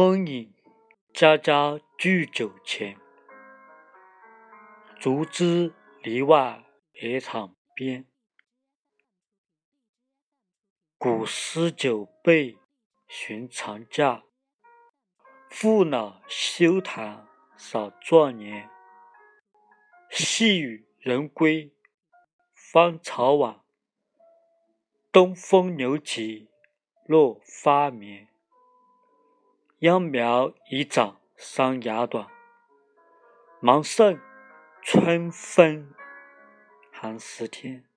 春饮，家家聚酒前。竹枝篱外野场边，古诗酒被寻常价。父老休谈少壮年，细雨人归芳草晚。东风留骑落花眠，秧苗已长山芽短。芒盛春分寒食天。